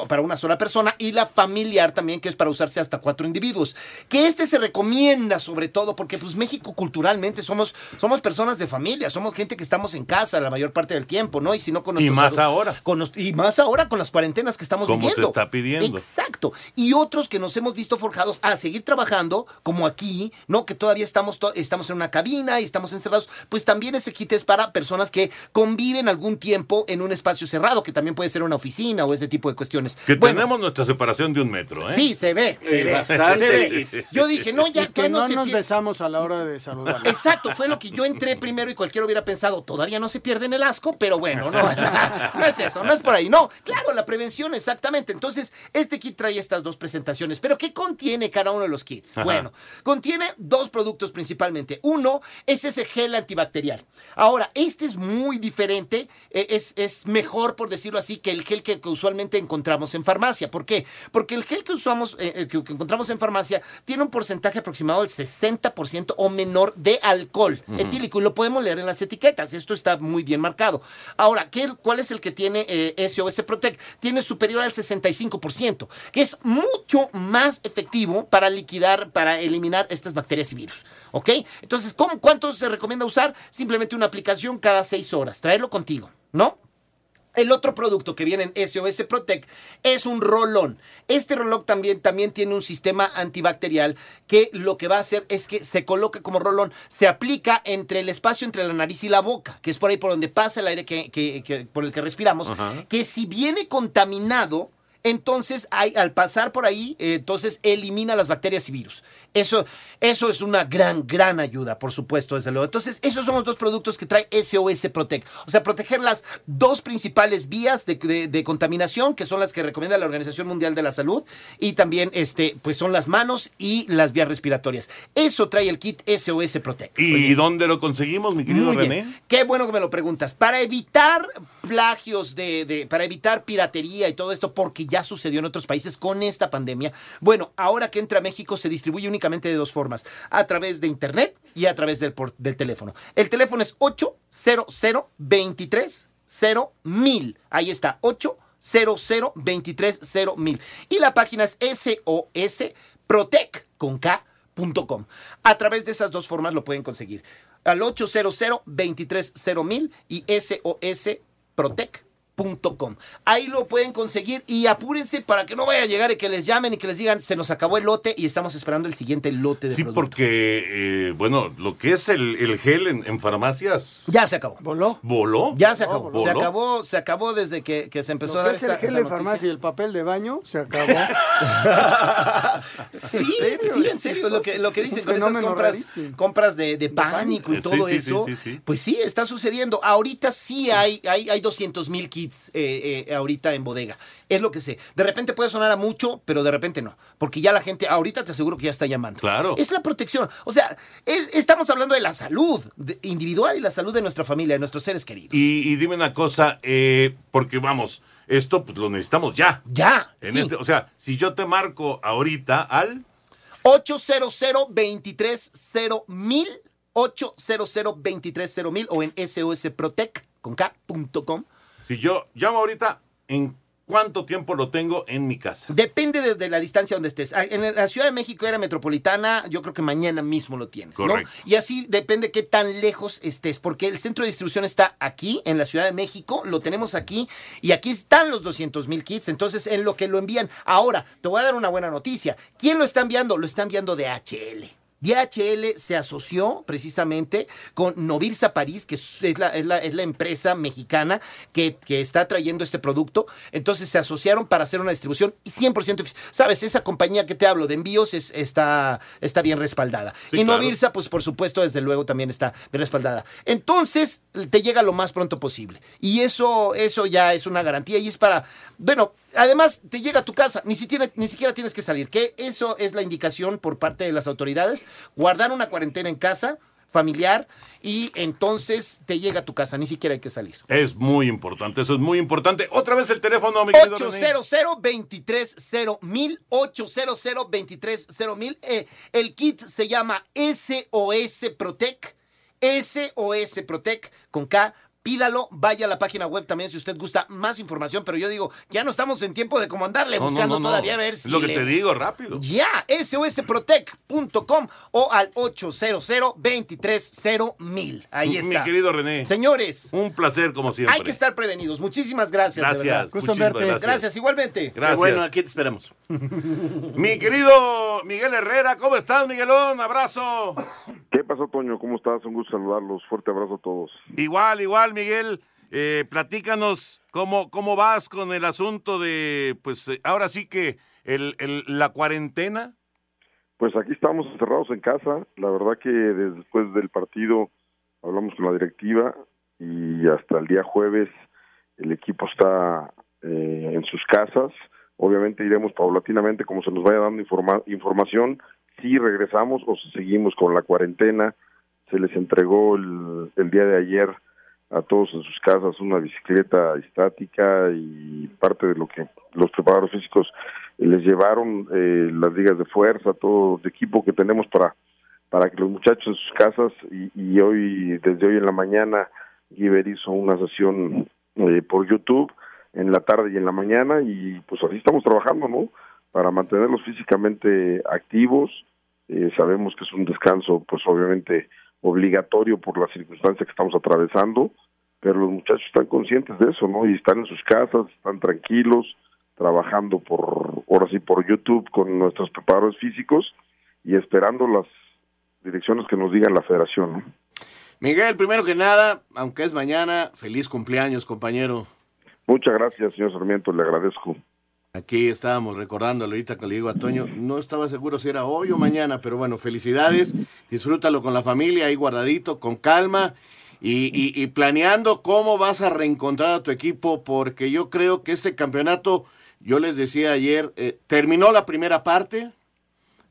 para una sola persona y la familiar también que es para usarse hasta cuatro individuos. Que este se recomienda sobre todo porque pues México culturalmente somos somos personas de familia, somos gente que estamos en casa la mayor parte del tiempo, ¿no? Y si no con Y más ahora. Con y más ahora con las cuarentenas que estamos Como viviendo. se está pidiendo. Exacto. Y otros que nos hemos visto forjados a seguir trabajando como aquí, ¿no? Que todavía estamos estamos en una cabina y estamos encerrados, pues también ese kit es para personas que conviven algún tiempo en un espacio cerrado, que también puede ser una oficina o ese tipo de cuestiones. Que tenemos nuestra separación de un metro, ¿eh? Sí, se ve, se ve, bastante. se ve. Yo dije, no, ya Y que no se nos besamos a la hora de saludar. Exacto, fue lo que yo entré primero y cualquiera hubiera pensado, todavía no se pierden el asco, pero bueno, no, <laughs> no es eso, no es por ahí. No, claro, la prevención, exactamente. Entonces, este kit trae estas dos presentaciones. Pero, ¿qué contiene cada uno de los kits? Ajá. Bueno, contiene dos productos principalmente. Uno es ese gel antibacterial. Ahora, este es muy diferente, eh, es, es mejor, por decirlo así, que el gel que, que usualmente encontramos en farmacia. ¿Por qué? Porque el gel que usamos, eh, eh, que, que encontramos en farmacia, tiene un porcentaje aproximado del 60% o menor de alcohol etílico y lo podemos leer en las etiquetas. Esto está muy bien marcado. Ahora, ¿qué, ¿cuál es el que tiene eh, SOS Protect? Tiene superior al 65%, que es mucho más efectivo para liquidar, para eliminar estas bacterias y virus. ¿Ok? Entonces, ¿cómo, ¿cuánto se recomienda usar? Simplemente una aplicación cada seis horas. Traerlo contigo, ¿no? El otro producto que viene en SOS Protect es un rolón. Este rolón también, también tiene un sistema antibacterial que lo que va a hacer es que se coloca como rolón, se aplica entre el espacio entre la nariz y la boca, que es por ahí por donde pasa el aire que, que- que- por el que respiramos, que si viene contaminado, entonces hay- al pasar por ahí, eh, entonces elimina las bacterias y virus. Eso, eso es una gran, gran ayuda, por supuesto, desde luego. Entonces, esos son los dos productos que trae SOS Protect. O sea, proteger las dos principales vías de, de- de contaminación, que son las que recomienda la Organización Mundial de la Salud, y también, este, pues son las manos y las vías respiratorias. Eso trae el kit SOS Protect. ¿Y dónde lo conseguimos, mi querido Muy René? bien. Qué bueno que me lo preguntas. Para evitar plagios de, de- para evitar piratería y todo esto, porque ya sucedió en otros países con esta pandemia. Bueno, ahora que entra a México se distribuye únicamente de dos formas: a través de internet y a través del, teléfono. El teléfono es 800 23 mil. Ahí está, 800 23 mil. Y la página es SOS Protec con K. com. A través de esas dos formas lo pueden conseguir. Al 800 23 mil y SOS Protec Concap.com. Ahí lo pueden conseguir y apúrense para que no vaya a llegar y que les llamen y que les digan, se nos acabó el lote y estamos esperando el siguiente lote de Sí, producto. porque, eh, bueno, lo que es el, el gel en, en farmacias. Ya se acabó. ¿Voló? ¿Voló? Ya se acabó. ¿Voló? Se acabó, se acabó desde que, que se empezó Lo a que dar es el esta, gel esta de noticia. farmacia y el papel de baño se acabó. <laughs> Sí, serio? sí, en serio, lo que, lo que dicen con esas compras, rarísimo. compras de, de pánico y todo sí, sí, eso, sí, sí, sí. pues sí, está sucediendo. Ahorita sí hay, hay, hay 200 mil kits eh, eh, ahorita en bodega. Es lo que sé. De repente puede sonar a mucho, pero de repente no. Porque ya la gente, ahorita te aseguro que ya está llamando. Claro. Es la protección. O sea, es- estamos hablando de la salud individual y la salud de nuestra familia, de nuestros seres queridos. Y, y dime una cosa, eh, porque vamos, esto pues, lo necesitamos ya. Ya. En sí. este, o sea, si yo te marco ahorita al 800 230 mil 800 230 mil o en sosprotec con K.com. Si yo llamo ahorita, ¿en cuánto tiempo lo tengo en mi casa? Depende de, de la distancia donde estés. Ah, En la Ciudad de México era metropolitana, yo creo que mañana mismo lo tienes, ¿no? Correcto. Y así depende qué tan lejos estés, porque el centro de distribución está aquí, en la Ciudad de México, lo tenemos aquí, y aquí están los 200 mil kits, entonces en lo que lo envían. Ahora, te voy a dar una buena noticia. ¿Quién lo está enviando? Lo está enviando DHL. DHL se asoció precisamente con Novirsa París, que es la, es la- es la empresa mexicana que, que está trayendo este producto. Entonces se asociaron para hacer una distribución 100%. efic- Sabes, esa compañía que te hablo de envíos es- está, está bien respaldada. Sí, y claro. Novirsa, pues por supuesto, desde luego también está bien respaldada. Entonces te llega lo más pronto posible. Y eso, eso ya es una garantía y es para, bueno, además te llega a tu casa, ni siquiera, ni siquiera tienes que salir, que eso es la indicación por parte de las autoridades, guardar una cuarentena en casa familiar y entonces te llega a tu casa, ni siquiera hay que salir. Es muy importante, eso es muy importante. Otra vez el teléfono, mi querido René. 800 230 mil 800 230 mil eh, El kit se llama SOS Protec. SOS Protec con K. Pídalo, vaya a la página web también si usted gusta más información, pero yo digo, ya no estamos en tiempo de como andarle No, buscando no, no. todavía a ver Es si lo que le- te digo, rápido. Ya, sosprotec.com o al 800 230 mil. Ahí Mi está. querido René. Señores, Un placer, como siempre. hay que estar prevenidos. Muchísimas gracias. de Gracias, verdad. Gusto verte. Gracias. gracias. igualmente. Gracias. Bueno, aquí te esperamos. <laughs> Mi querido Miguel Herrera, ¿cómo estás, Miguelón? Abrazo. ¿Qué pasó, Toño? ¿Cómo estás? Un gusto saludarlos. Fuerte abrazo a todos. Igual, igual, Miguel. Eh, platícanos cómo, cómo vas con el asunto de, pues, eh, ahora sí que el, la cuarentena. Pues aquí estamos encerrados en casa. La verdad que después del partido hablamos con la directiva y hasta el día jueves el equipo está eh, en sus casas. Obviamente iremos paulatinamente como se nos vaya dando informa- información si regresamos o si seguimos con la cuarentena. Se les entregó el, el día de ayer a todos en sus casas una bicicleta estática y parte de lo que los preparadores físicos les llevaron eh, las ligas de fuerza, todo de equipo que tenemos para para que los muchachos en sus casas y, y hoy desde hoy en la mañana Giver hizo una sesión eh, por YouTube en la tarde y en la mañana y pues así estamos trabajando, ¿no? Para mantenerlos físicamente activos. Eh, sabemos que es un descanso, pues obviamente obligatorio por la circunstancia que estamos atravesando, pero los muchachos están conscientes de eso, ¿no? Y están en sus casas, están tranquilos, trabajando por, ahora sí, por YouTube con nuestros preparadores físicos y esperando las direcciones que nos diga la federación, ¿no? Miguel, primero que nada, aunque es mañana, feliz cumpleaños, compañero. Muchas gracias, señor Sarmiento, le agradezco. Aquí estábamos recordándolo ahorita que le digo a Toño, no estaba seguro si era hoy o mañana, pero bueno, felicidades, disfrútalo con la familia ahí guardadito, con calma y, planeando cómo vas a reencontrar a tu equipo, porque yo creo que este campeonato, yo les decía ayer, eh, terminó la primera parte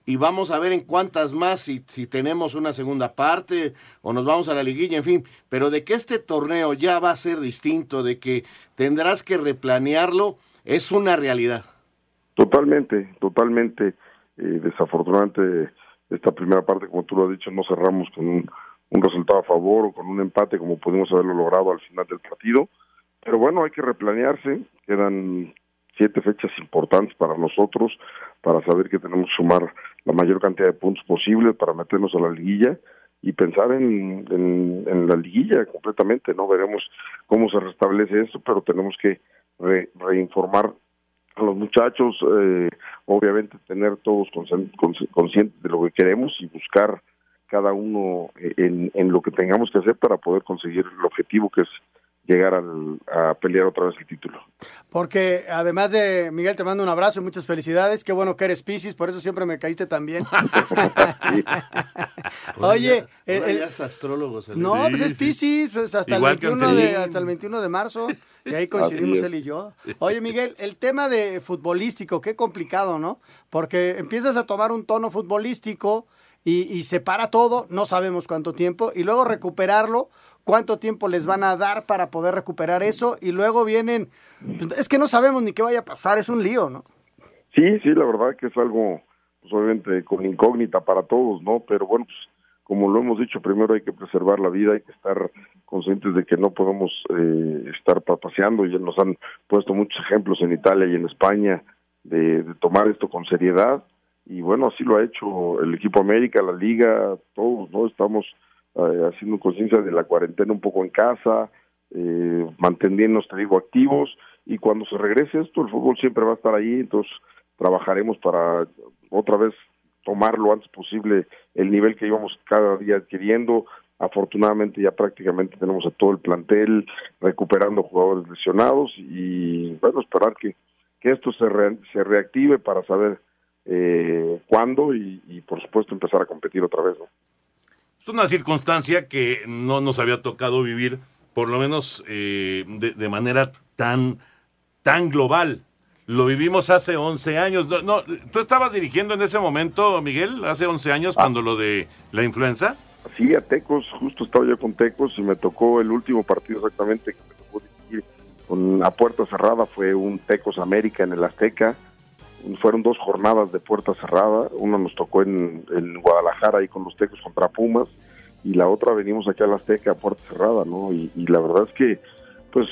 y vamos a ver en cuántas más, si, si tenemos una segunda parte o nos vamos a la liguilla, en fin, pero de que este torneo ya va a ser distinto, de que tendrás que replanearlo, es una realidad. Totalmente, totalmente. Eh, desafortunadamente, esta primera parte, como tú lo has dicho, no cerramos con un, resultado a favor o con un empate como pudimos haberlo logrado al final del partido. Pero bueno, hay que replanearse. Quedan siete fechas importantes para nosotros para saber que tenemos que sumar la mayor cantidad de puntos posible para meternos a la liguilla y pensar en, en, la liguilla completamente, ¿no? Veremos cómo se restablece eso, pero tenemos que reinformar a los muchachos, eh, obviamente tener todos conscientes de lo que queremos y buscar cada uno en, en lo que tengamos que hacer para poder conseguir el objetivo que es llegar a pelear otra vez el título. Porque además de Miguel, te mando un abrazo y muchas felicidades. Qué bueno que eres Piscis, por eso siempre me caíste tan bien. <laughs> <laughs> Oye, el, astrólogo. No, pues es Piscis, pues hasta, el 21 de, hasta el 21 de marzo. Y ahí coincidimos él y yo. Oye, Miguel, el tema de futbolístico, qué complicado, ¿no? Porque empiezas a tomar un tono futbolístico y, se para todo, no sabemos cuánto tiempo, y luego recuperarlo cuánto tiempo les van a dar para poder recuperar eso y luego vienen, pues, es que no sabemos ni qué vaya a pasar, es un lío, ¿no? Sí, sí, la verdad que es algo, pues obviamente con incógnita para todos, ¿no? Pero bueno, pues como lo hemos dicho, primero hay que preservar la vida, hay que estar conscientes de que no podemos eh, estar paseando, ya nos han puesto muchos ejemplos en Italia y en España de, tomar esto con seriedad. Y bueno, así lo ha hecho el equipo América, la liga, todos, ¿no? Estamos eh, haciendo conciencia de la cuarentena un poco en casa, eh, manteniéndonos, te digo, activos, y cuando se regrese esto, el fútbol siempre va a estar ahí, entonces trabajaremos para otra vez tomar lo antes posible el nivel que íbamos cada día adquiriendo. Afortunadamente ya prácticamente tenemos a todo el plantel recuperando jugadores lesionados y bueno, esperar que, que esto se, se reactive para saber eh, cuándo y, por supuesto empezar a competir otra vez. ¿no? Es una circunstancia que no nos había tocado vivir, por lo menos eh, de, manera tan, tan global. Lo vivimos hace 11 años. No, ¿Tú estabas dirigiendo en ese momento, Miguel, hace 11 años, ah. cuando lo de la influenza? Sí, a Tecos, justo estaba yo con Tecos y me tocó el último partido exactamente que me tocó dirigir con a puerta cerrada, fue un Tecos América en el Azteca fueron dos jornadas de puerta cerrada, una nos tocó en, Guadalajara ahí con los Tecos contra Pumas y la otra venimos aquí a la Azteca a puerta cerrada, ¿no? Y, la verdad es que, pues,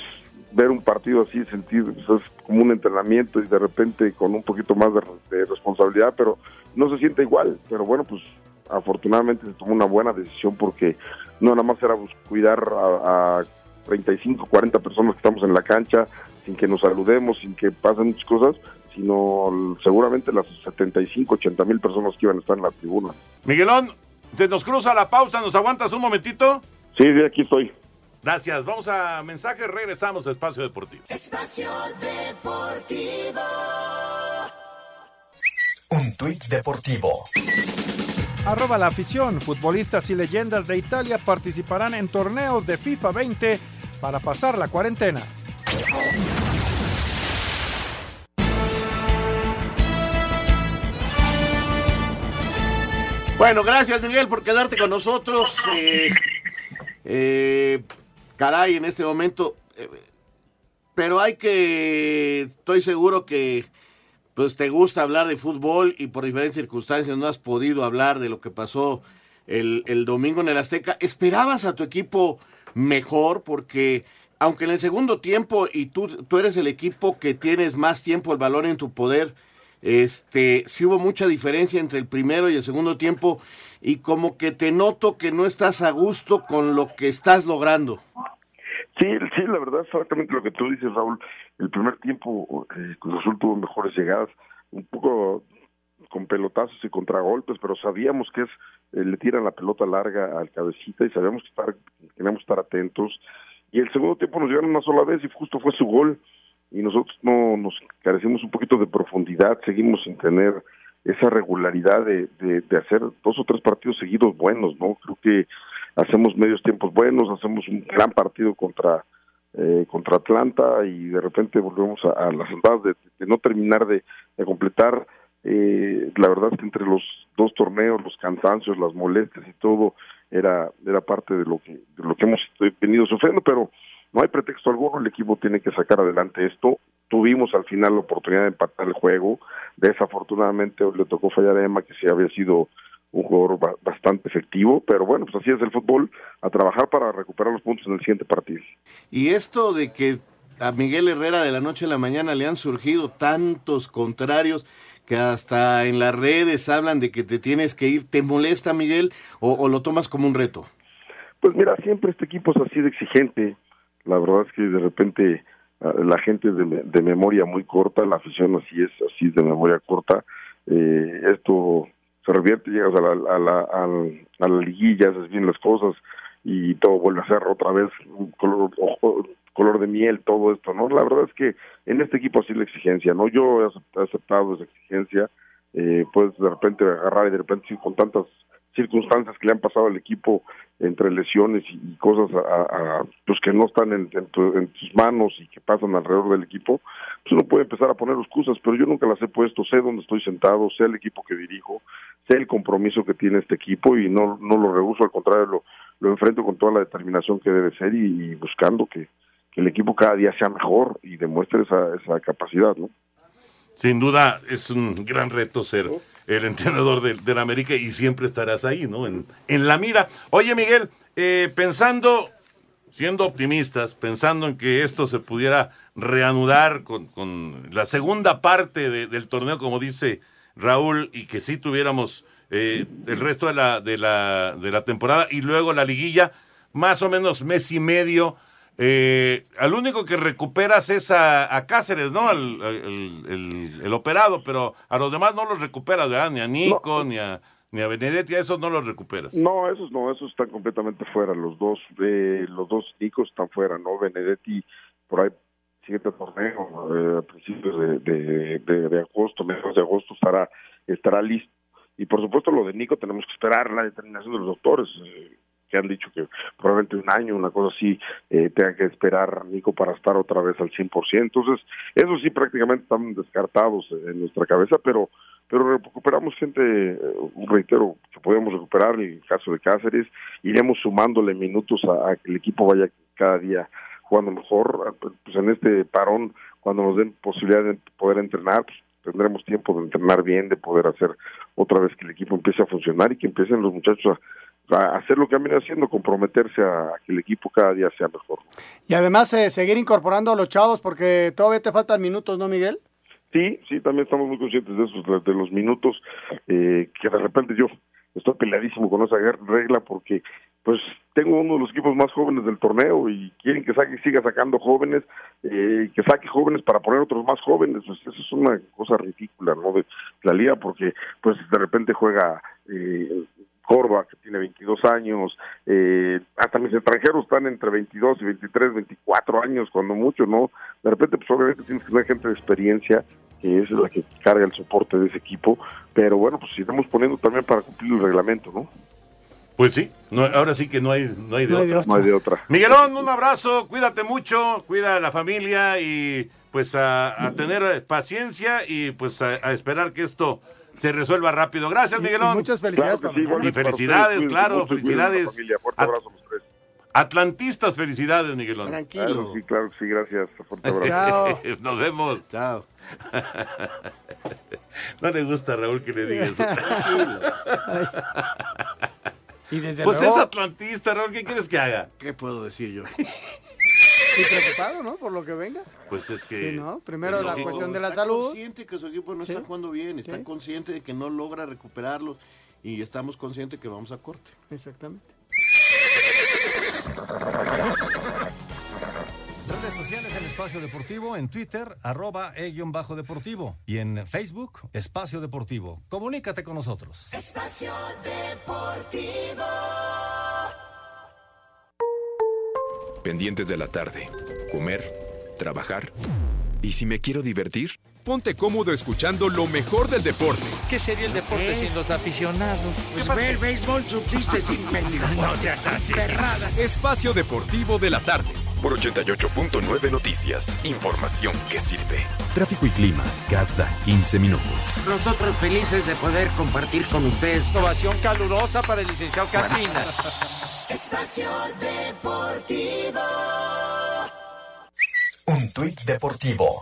ver un partido así, sentir, pues, es como un entrenamiento y de repente con un poquito más de, responsabilidad, pero no se siente igual, pero bueno, pues afortunadamente se tomó una buena decisión porque no nada más era cuidar a, a 35, 40 personas que estamos en la cancha, sin que nos saludemos, sin que pasen muchas cosas, sino seguramente las 75, 80 mil personas que iban a estar en la tribuna. Miguelón, se nos cruza la pausa, ¿nos aguantas un momentito? Sí, de aquí estoy. Gracias, vamos a mensaje, regresamos a Espacio Deportivo. Espacio Deportivo. Un tuit deportivo. Arroba la afición, futbolistas y leyendas de Italia participarán en torneos de FIFA 20 para pasar la cuarentena. Bueno, gracias Miguel por quedarte con nosotros. Eh, eh, caray, en este momento. Eh, pero hay que. Estoy seguro que. Pues te gusta hablar de fútbol y por diferentes circunstancias no has podido hablar de lo que pasó el, el domingo en el Azteca. ¿Esperabas a tu equipo mejor? Porque aunque en el segundo tiempo y tú, tú eres el equipo que tienes más tiempo el balón en tu poder este, sí hubo mucha diferencia entre el primero y el segundo tiempo y como que te noto que no estás a gusto con lo que estás logrando. Sí, sí, la verdad es exactamente lo que tú dices, Raúl. El primer tiempo, eh, Cruz tuvo mejores llegadas, un poco con pelotazos y contragolpes, pero sabíamos que es eh, le tiran la pelota larga al cabecita y sabíamos que estar, teníamos que estar atentos. Y el segundo tiempo nos llegaron una sola vez y justo fue su gol y nosotros no nos carecemos un poquito de profundidad, seguimos sin tener esa regularidad de, de, hacer dos o tres partidos seguidos buenos, ¿no? Creo que hacemos medios tiempos buenos, hacemos un gran partido contra eh, contra Atlanta y de repente volvemos a, las andadas de, no terminar de, completar. Eh, la verdad es que entre los dos torneos, los cansancios, las molestias y todo, era era parte de lo que de lo que hemos venido sufriendo, pero no hay pretexto alguno, el equipo tiene que sacar adelante esto. Tuvimos al final la oportunidad de empatar el juego. Desafortunadamente le tocó fallar a Emma, que sí había sido un jugador bastante efectivo, pero bueno, pues así es el fútbol, a trabajar para recuperar los puntos en el siguiente partido. Y esto de que a Miguel Herrera de la noche a la mañana le han surgido tantos contrarios, que hasta en las redes hablan de que te tienes que ir. ¿Te molesta, Miguel, o, lo tomas como un reto? Pues mira, siempre este equipo es así de exigente. La verdad es que de repente ah, la gente es de, memoria muy corta, la afición así es, así de memoria corta. Eh, esto se revierte, llegas a la, a la, a la, liguilla, haces bien las cosas y todo vuelve a ser otra vez color, color de miel, todo esto, ¿no? La verdad es que en este equipo así la exigencia, ¿no? Yo he aceptado esa exigencia, eh, puedes de repente agarrar y de repente con tantas circunstancias que le han pasado al equipo entre lesiones y, cosas a, pues que no están en, en, tus manos y que pasan alrededor del equipo, pues uno puede empezar a poner excusas, pero yo nunca las he puesto, sé dónde estoy sentado, sé el equipo que dirijo, sé el compromiso que tiene este equipo y no, no lo rehuso, al contrario, lo, lo enfrento con toda la determinación que debe ser y, buscando que, que, el equipo cada día sea mejor y demuestre esa, esa capacidad, ¿no? Sin duda es un gran reto ser el entrenador del, América y siempre estarás ahí, ¿no? En, en la mira. Oye, Miguel, eh, pensando, siendo optimistas, pensando en que esto se pudiera reanudar con, con la segunda parte del torneo, como dice Raúl, y que sí tuviéramos eh, el resto de la, de, la, de la temporada y luego la liguilla, más o menos mes y medio eh, al único que recuperas es a, Cáceres, ¿no? Al, el, operado, pero a los demás no los recuperas, ¿verdad? Ni a Nico, ni a ni a Benedetti, a esos no los recuperas. No, esos no, esos están completamente fuera. Los dos, eh, los dos Nicos están fuera, ¿no? Benedetti por ahí siguiente torneo eh, a principios de, de, agosto, mediados de agosto estará estará listo. Y por supuesto lo de Nico tenemos que esperar la determinación de los doctores. Eh, que han dicho que probablemente un año, una cosa así, eh, tenga que esperar Nico para estar otra vez al 100%. Entonces, eso sí prácticamente están descartados en nuestra cabeza, pero pero recuperamos gente, eh, reitero, que podemos recuperar en el caso de Cáceres, iremos sumándole minutos a, que el equipo vaya cada día jugando mejor, pues en este parón, cuando nos den posibilidad de poder entrenar, pues tendremos tiempo de entrenar bien, de poder hacer otra vez que el equipo empiece a funcionar y que empiecen los muchachos a hacer lo que han venido haciendo, comprometerse a, que el equipo cada día sea mejor. Y además eh, seguir incorporando a los chavos porque todavía te faltan minutos, ¿no, Miguel? Sí, sí, también estamos muy conscientes de esos, de los minutos eh, que de repente yo estoy peleadísimo con esa regla porque pues tengo uno de los equipos más jóvenes del torneo y quieren que saque, siga sacando jóvenes, eh, que saque jóvenes para poner otros más jóvenes, pues eso es una cosa ridícula, ¿no? De la liga porque pues de repente juega eh, Corva, que tiene 22 años, eh, hasta mis extranjeros están entre 22 y 23, 24 años, cuando mucho, ¿no? De repente, pues obviamente tienes que tener gente de experiencia, que es la que carga el soporte de ese equipo, pero bueno, pues estamos poniendo también para cumplir el reglamento, ¿no? Pues sí, ahora sí que no hay, no hay, de, otra. No hay de otra. Miguelón, un abrazo, cuídate mucho, cuida a la familia y pues a, tener paciencia y pues a esperar que esto se resuelva rápido. Gracias, Miguelón. muchas felicidades. y felicidades, claro, felicidades. Atlantistas, felicidades, Miguelón. Tranquilo. sí, claro sí, gracias. Chao. <laughs> Nos vemos. Chao. <laughs> no le gusta a Raúl que le diga eso. <laughs> y desde pues es atlantista, Raúl, ¿qué quieres que haga? ¿Qué puedo decir yo? <laughs> Y preocupado, ¿no? Por lo que venga. Pues es que. Sí, ¿no? Primero la cuestión de la salud. Está consciente que su equipo no está jugando bien, está consciente de que no logra recuperarlos y estamos conscientes que vamos a corte. Exactamente. Redes sociales en Espacio Deportivo, en Twitter, arroba e-bajo deportivo y en Facebook, Espacio Deportivo. Comunícate con nosotros. Espacio Deportivo. pendientes de la tarde, comer, trabajar. ¿Y si me quiero divertir? Ponte cómodo escuchando lo mejor del deporte. ¿Qué sería el deporte ¿Eh? sin los aficionados? Pues ve, el béisbol subsiste sin <laughs> No seas así. Espacio Deportivo de la tarde. Por 88.9 Noticias. Información que sirve. Tráfico y clima cada 15 minutos. Nosotros felices de poder compartir con ustedes. Ovación calurosa para el licenciado Carmina. Espacio Deportivo. Un tuit deportivo.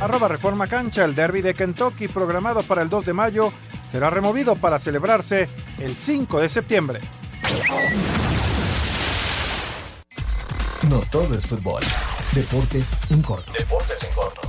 Arroba Reforma Cancha, el derby de Kentucky programado para el 2 de mayo será removido para celebrarse el 5 de septiembre. No todo es fútbol. Deportes en corto. Deportes en corto.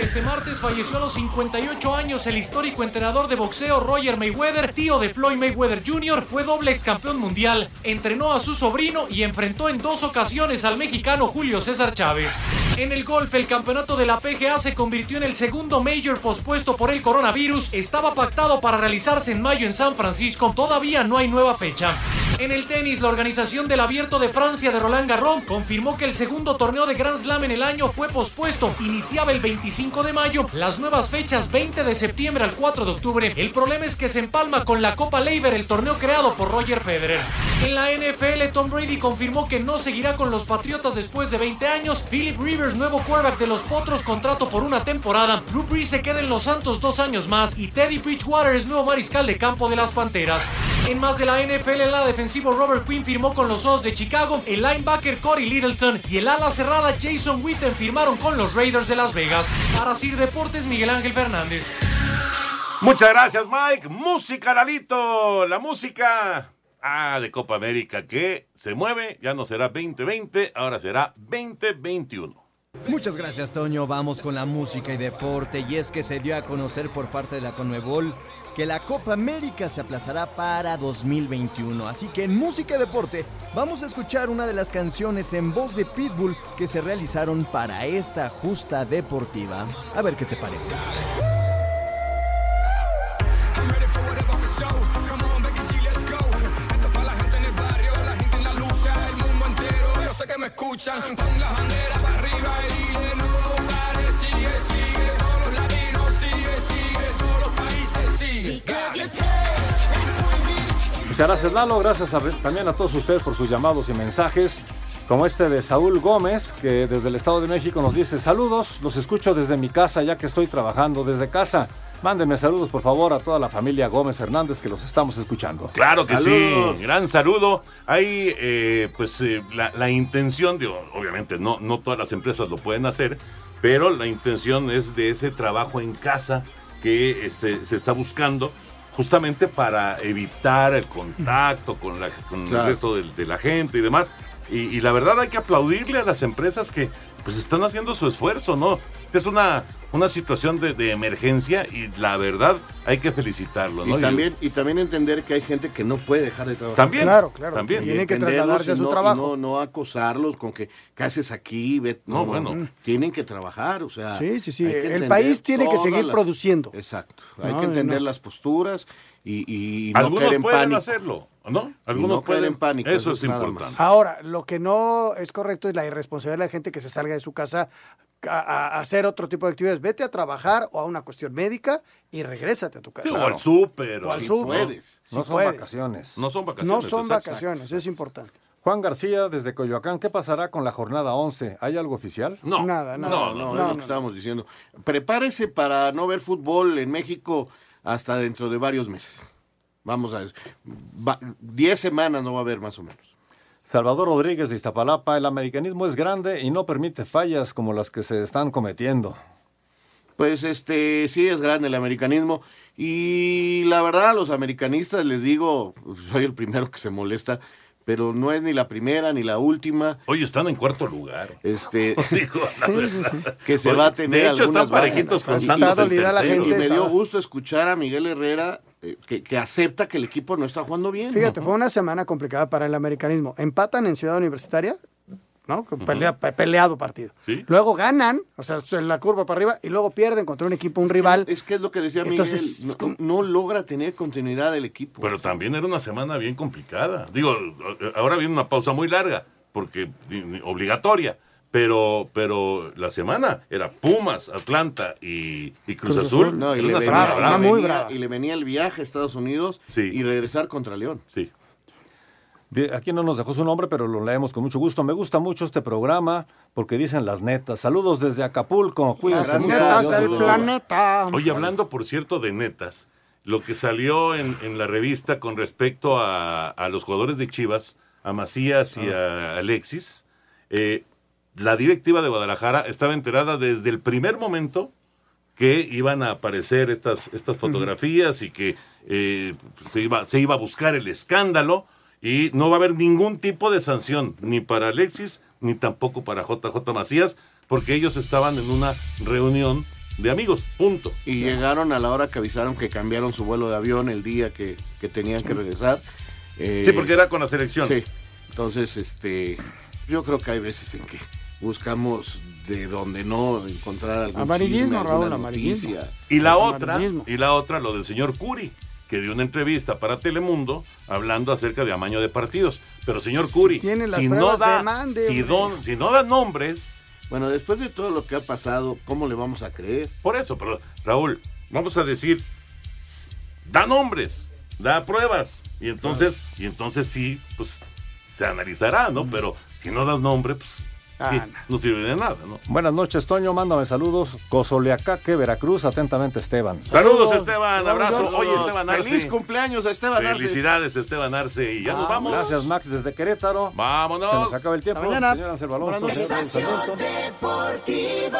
Este martes falleció a los 58 años el histórico entrenador de boxeo Roger Mayweather, tío de Floyd Mayweather Jr., fue doble campeón mundial, entrenó a su sobrino y enfrentó en dos ocasiones al mexicano Julio César Chávez. En el golf, el campeonato de la PGA se convirtió en el segundo major pospuesto por el coronavirus. Estaba pactado para realizarse en mayo en San Francisco. Todavía no hay nueva fecha. En el tenis, la organización del Abierto de Francia de Roland Garros confirmó que el segundo torneo de Grand Slam en el año fue pospuesto. Iniciaba el 25 de mayo, las nuevas fechas 20 de septiembre al 4 de octubre. El problema es que se empalma con la Copa Leiber, el torneo creado por Roger Federer. En la NFL, Tom Brady confirmó que no seguirá con los Patriotas después de 20 años. Philip Rivers, nuevo quarterback de los Potros, contrato por una temporada. Drew Brees se queda en los Santos dos años más y Teddy Bridgewater es nuevo mariscal de campo de las Panteras. En más de la NFL, el ala defensivo Robert Quinn firmó con los O's de Chicago, el linebacker Corey Littleton y el ala cerrada Jason Witten firmaron con los Raiders de Las Vegas. Para Sir Deportes, Miguel Ángel Fernández. Muchas gracias, Mike. Música, Lalito. La música. Ah, de Copa América que se mueve. Ya no será 2020, ahora será 2021. Muchas gracias, Toño. Vamos con la música y deporte. Y es que se dio a conocer por parte de la Conmebol que la Copa América se aplazará para 2021. Así que en música y deporte vamos a escuchar una de las canciones en voz de Pitbull que se realizaron para esta justa deportiva. A ver qué te parece. Muchas gracias Lalo, gracias también a todos ustedes por sus llamados y mensajes, como este de Saúl Gómez, que desde el Estado de México nos dice, saludos, los escucho desde mi casa ya que estoy trabajando desde casa. Mándenme saludos por favor a toda la familia Gómez Hernández que los estamos escuchando. Claro que Saludos. sí, gran saludo. Hay, eh, pues, eh, la, la intención, de, obviamente, no, no todas las empresas lo pueden hacer, pero la intención es de ese trabajo en casa que este, se está buscando justamente para evitar el contacto con, la, con Claro. el resto de, de la gente y demás. Y, y la verdad hay que aplaudirle a las empresas que pues están haciendo su esfuerzo, ¿no? Es una, una situación de, de emergencia y la verdad hay que felicitarlo, ¿no? Y también, y también entender que hay gente que no puede dejar de trabajar. También, Claro, claro, también. Y tiene que trasladarse a su no- trabajo. No, no acosarlos con que, ¿qué haces aquí? Ve- No, bueno. Tienen que trabajar, o sea. Sí, sí, sí. El país tiene que seguir las- produciendo. Exacto. Hay No, que entender no. las posturas y, y no Algunos caer en pueden pánico. hacerlo, ¿no? Algunos no pueden. en pánico. Eso es más. importante. Ahora, lo que no es correcto es la irresponsabilidad de la gente que se salga de su casa a, hacer otro tipo de actividades. Vete a trabajar o a una cuestión médica y regrésate a tu casa. Sí, o al súper. O al si puedes. Si No son puedes. vacaciones. No son No vacaciones. son exacto. vacaciones, es importante. Juan García desde Coyoacán, ¿qué pasará con la jornada 11? ¿Hay algo oficial? No. Nada, nada. No, no, es lo que estábamos diciendo. Prepárese para no ver fútbol en México hasta dentro de varios meses. Vamos a ver. Va- Diez semanas no va a haber más o menos. Salvador Rodríguez de Iztapalapa, el americanismo es grande y no permite fallas como las que se están cometiendo. Pues este, sí es grande el americanismo. Y la verdad, a los americanistas les digo, soy el primero que se molesta, pero no es ni la primera ni la última. Oye, están en cuarto lugar. Este, <laughs> Digo, la Sí, verdad. sí, sí. que se Oye, va a tener De hecho, algunas están parejitos con la tercero. Y me dio gusto escuchar a Miguel Herrera que, que acepta que el equipo no está jugando bien. Fíjate, fue una semana complicada para el americanismo. Empatan en Ciudad Universitaria, ¿no? Pelea- peleado partido. Sí. Luego ganan, o sea, en la curva para arriba, y luego pierden contra un equipo, un rival. Es que es lo que decía Entonces, Miguel, no, no logra tener continuidad el equipo. Pero también era una semana bien complicada. Digo, ahora viene una pausa muy larga, porque obligatoria. Pero, pero la semana era Pumas, Atlanta y, y Cruz, Cruz Azul. Azul. No, y le, venía, semana brava, brava. y muy venía- brava. y le venía el viaje a Estados Unidos Sí. y regresar contra León. Sí. De- Aquí no nos dejó su nombre, pero lo leemos con mucho gusto. Me gusta mucho este programa porque dicen las netas. Saludos desde Acapulco. Cuídense mucho. Netas del planeta. Oye, hablando, por cierto, de netas, lo que salió en, en la revista con respecto a, a los jugadores de Chivas, a Macías y a Alexis, eh, la directiva de Guadalajara estaba enterada desde el primer momento que iban a aparecer estas, estas fotografías y que eh, se, iba, se iba a buscar el escándalo y no va a haber ningún tipo de sanción, ni para Alexis, ni tampoco para JJ Macías, porque ellos estaban en una reunión de amigos, punto. Y llegaron a la hora que avisaron que cambiaron su vuelo de avión el día que, que tenían que regresar. Eh, sí, porque era con la selección. Sí. Entonces, este, yo creo que hay veces en que buscamos de donde no encontrar algún Amarillismo, chisme, Raúl, amarillismo. Y la otra, Amarillismo. y la otra, lo del señor Curi, que dio una entrevista para Telemundo hablando acerca de amaño de partidos. Pero señor Curi, tiene las si no da, demande, si, hombre. don- si no da nombres, Bueno, después de todo lo que ha pasado, ¿cómo le vamos a creer? por eso, pero Raúl, vamos a decir, da nombres, da pruebas, y entonces, y entonces sí, pues se analizará, ¿no? Pero si no das nombre, pues sí, no sirve de nada, ¿no? Buenas noches, Toño. Mándame saludos. Cozoleacaque, Veracruz. Atentamente, Esteban. Saludos, Esteban, abrazo. Oye, Esteban Arce. Feliz cumpleaños a Esteban Arce. Felicidades, Esteban Arce. Y ya nos Ah, vamos. Gracias, Max, desde Querétaro. Vámonos. Se nos acaba el tiempo. Hasta mañana. Señor Ansel Alonso. Deportivo.